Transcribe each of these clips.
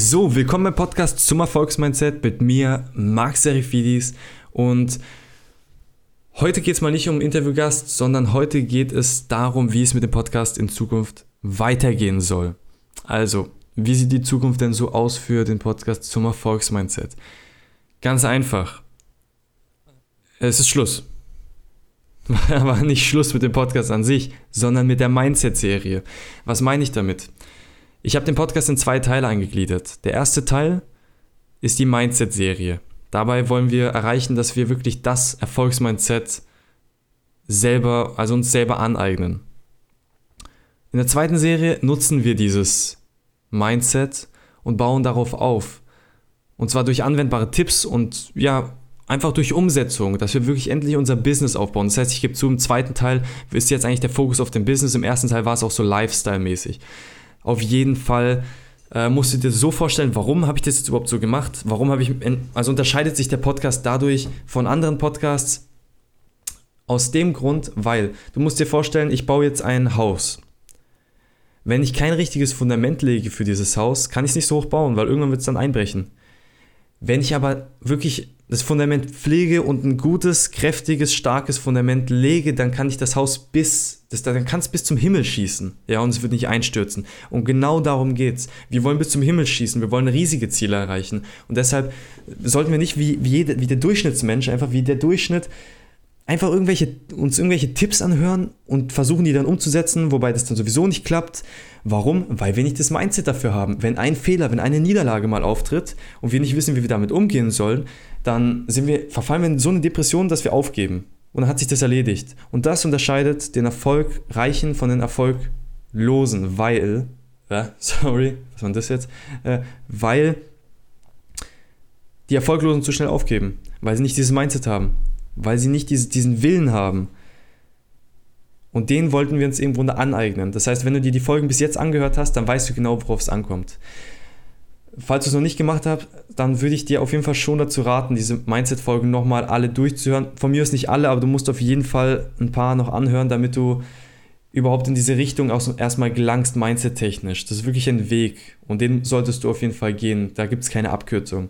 So, willkommen beim Podcast zum Erfolgsmindset mit mir, Marc Serifidis. Und heute geht es mal nicht um Interviewgast, sondern heute geht es darum, wie es mit dem Podcast in Zukunft weitergehen soll. Also, wie sieht die Zukunft denn so aus für den Podcast zum Erfolgsmindset? Ganz einfach. Es ist Schluss. Aber nicht Schluss mit dem Podcast an sich, sondern mit der Mindset-Serie. Was meine ich damit? Ich habe den Podcast in zwei Teile eingegliedert. Der erste Teil ist die Mindset-Serie. Dabei wollen wir erreichen, dass wir wirklich das Erfolgsmindset selber, also uns selber aneignen. In der zweiten Serie nutzen wir dieses Mindset und bauen darauf auf. Und zwar durch anwendbare Tipps und ja, einfach durch Umsetzung, dass wir wirklich endlich unser Business aufbauen. Das heißt, ich gebe zu, im zweiten Teil ist jetzt eigentlich der Fokus auf dem Business, im ersten Teil war es auch so Lifestyle-mäßig. Auf jeden Fall äh, musst du dir so vorstellen, warum habe ich das jetzt überhaupt so gemacht? Warum habe ich, also unterscheidet sich der Podcast dadurch von anderen Podcasts? Aus dem Grund, weil du musst dir vorstellen, ich baue jetzt ein Haus. Wenn ich kein richtiges Fundament lege für dieses Haus, kann ich es nicht so hoch bauen, weil irgendwann wird es dann einbrechen. Wenn ich aber wirklich das Fundament pflege und ein gutes, kräftiges, starkes Fundament lege, dann kann ich das Haus bis, das, dann kann es bis zum Himmel schießen. Ja, und es wird nicht einstürzen. Und genau darum geht's. Wir wollen bis zum Himmel schießen, wir wollen riesige Ziele erreichen. Und deshalb sollten wir nicht wie, wie, jede, wie der Durchschnittsmensch, einfach wie der Durchschnitt, einfach irgendwelche, uns irgendwelche Tipps anhören und versuchen, die dann umzusetzen, wobei das dann sowieso nicht klappt. Warum? Weil wir nicht das Mindset dafür haben. Wenn ein Fehler, wenn eine Niederlage mal auftritt und wir nicht wissen, wie wir damit umgehen sollen, dann sind wir, verfallen wir in so eine Depression, dass wir aufgeben. Und dann hat sich das erledigt. Und das unterscheidet den Erfolgreichen von den Erfolglosen, weil, ja, sorry, was war das jetzt? Äh, weil die Erfolglosen zu schnell aufgeben, weil sie nicht dieses Mindset haben, weil sie nicht diese, diesen Willen haben. Und den wollten wir uns im Grunde aneignen. Das heißt, wenn du dir die Folgen bis jetzt angehört hast, dann weißt du genau, worauf es ankommt. Falls du es noch nicht gemacht hast, dann würde ich dir auf jeden Fall schon dazu raten, diese Mindset-Folgen nochmal alle durchzuhören. Von mir ist nicht alle, aber du musst auf jeden Fall ein paar noch anhören, damit du überhaupt in diese Richtung auch so erstmal gelangst, Mindset-technisch. Das ist wirklich ein Weg und den solltest du auf jeden Fall gehen. Da gibt es keine Abkürzung.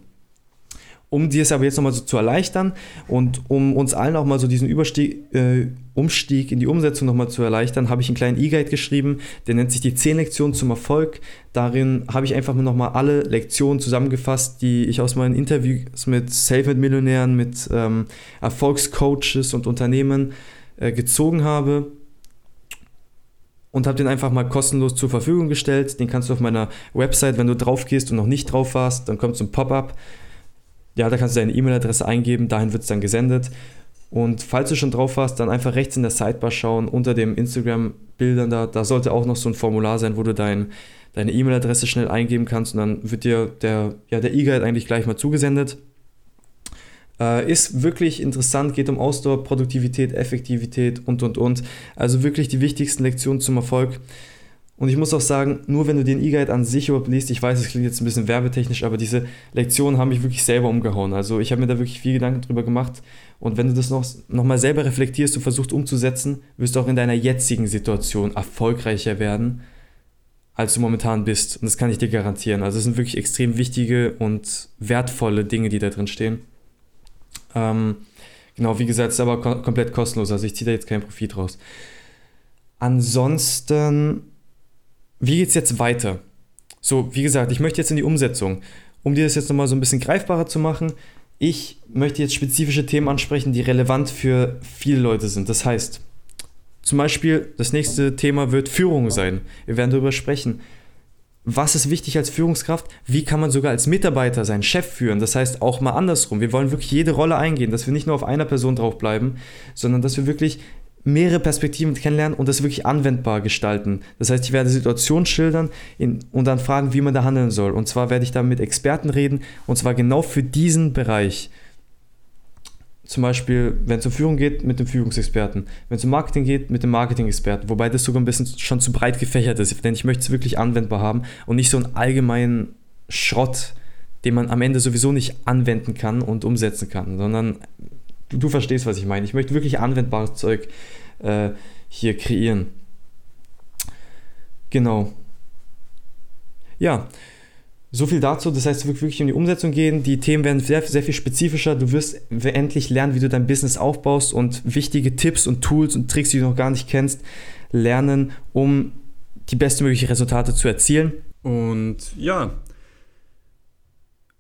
Um dir es aber jetzt nochmal so zu erleichtern und um uns allen auch mal so diesen Überstieg, äh, Umstieg in die Umsetzung nochmal zu erleichtern, habe ich einen kleinen E-Guide geschrieben, der nennt sich die 10 Lektionen zum Erfolg. Darin habe ich einfach nochmal alle Lektionen zusammengefasst, die ich aus meinen Interviews mit Self-Made-Millionären, mit ähm, Erfolgscoaches und Unternehmen äh, gezogen habe und habe den einfach mal kostenlos zur Verfügung gestellt. Den kannst du auf meiner Website, wenn du drauf gehst und noch nicht drauf warst, dann kommt so ein Pop-up ja, da kannst du deine E-Mail-Adresse eingeben, dahin wird es dann gesendet. Und falls du schon drauf warst, dann einfach rechts in der Sidebar schauen, unter dem Instagram-Bildern da, da sollte auch noch so ein Formular sein, wo du dein, deine E-Mail-Adresse schnell eingeben kannst und dann wird dir der, ja, der E-Guide eigentlich gleich mal zugesendet. Äh, ist wirklich interessant, geht um Ausdauer, Produktivität, Effektivität und und und. Also wirklich die wichtigsten Lektionen zum Erfolg. Und ich muss auch sagen, nur wenn du den E-Guide an sich überhaupt liest, ich weiß, es klingt jetzt ein bisschen werbetechnisch, aber diese Lektionen haben mich wirklich selber umgehauen. Also ich habe mir da wirklich viel Gedanken drüber gemacht. Und wenn du das noch, noch mal selber reflektierst und versuchst umzusetzen, wirst du auch in deiner jetzigen Situation erfolgreicher werden, als du momentan bist. Und das kann ich dir garantieren. Also es sind wirklich extrem wichtige und wertvolle Dinge, die da drin stehen. Ähm, genau, wie gesagt, es ist aber kom komplett kostenlos. Also ich ziehe da jetzt keinen Profit raus. Ansonsten wie geht es jetzt weiter? So, wie gesagt, ich möchte jetzt in die Umsetzung. Um dir das jetzt nochmal so ein bisschen greifbarer zu machen, ich möchte jetzt spezifische Themen ansprechen, die relevant für viele Leute sind. Das heißt, zum Beispiel, das nächste Thema wird Führung sein. Wir werden darüber sprechen. Was ist wichtig als Führungskraft? Wie kann man sogar als Mitarbeiter seinen Chef führen? Das heißt auch mal andersrum. Wir wollen wirklich jede Rolle eingehen, dass wir nicht nur auf einer Person drauf bleiben, sondern dass wir wirklich mehrere Perspektiven kennenlernen und das wirklich anwendbar gestalten. Das heißt, ich werde Situationen schildern in, und dann fragen, wie man da handeln soll. Und zwar werde ich da mit Experten reden und zwar genau für diesen Bereich. Zum Beispiel, wenn es um Führung geht, mit dem Führungsexperten. Wenn es um Marketing geht, mit dem Marketing-Experten. Wobei das sogar ein bisschen schon zu breit gefächert ist, denn ich möchte es wirklich anwendbar haben und nicht so einen allgemeinen Schrott, den man am Ende sowieso nicht anwenden kann und umsetzen kann, sondern du, du verstehst, was ich meine. Ich möchte wirklich anwendbares Zeug äh, hier kreieren. Genau. Ja, so viel dazu. Das heißt, wirklich in die Umsetzung gehen. Die Themen werden sehr, sehr viel spezifischer. Du wirst endlich lernen, wie du dein Business aufbaust und wichtige Tipps und Tools und Tricks, die du noch gar nicht kennst, lernen, um die bestmöglichen Resultate zu erzielen. Und ja,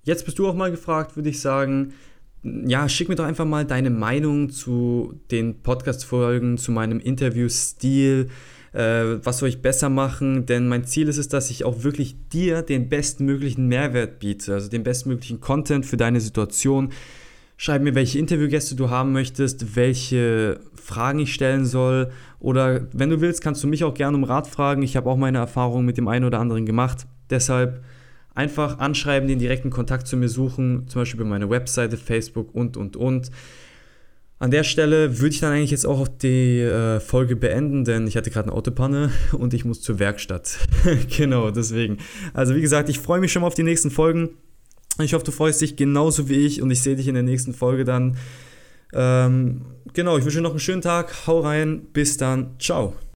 jetzt bist du auch mal gefragt, würde ich sagen. Ja, schick mir doch einfach mal deine Meinung zu den Podcast-Folgen, zu meinem Interview-Stil. Äh, was soll ich besser machen? Denn mein Ziel ist es, dass ich auch wirklich dir den bestmöglichen Mehrwert biete, also den bestmöglichen Content für deine Situation. Schreib mir, welche Interviewgäste du haben möchtest, welche Fragen ich stellen soll. Oder wenn du willst, kannst du mich auch gerne um Rat fragen. Ich habe auch meine Erfahrungen mit dem einen oder anderen gemacht. Deshalb einfach anschreiben, den direkten Kontakt zu mir suchen, zum Beispiel über meine Webseite, Facebook und, und, und. An der Stelle würde ich dann eigentlich jetzt auch die äh, Folge beenden, denn ich hatte gerade eine Autopanne und ich muss zur Werkstatt. genau, deswegen. Also wie gesagt, ich freue mich schon mal auf die nächsten Folgen. Ich hoffe, du freust dich genauso wie ich und ich sehe dich in der nächsten Folge dann. Ähm, genau, ich wünsche dir noch einen schönen Tag. Hau rein. Bis dann. Ciao.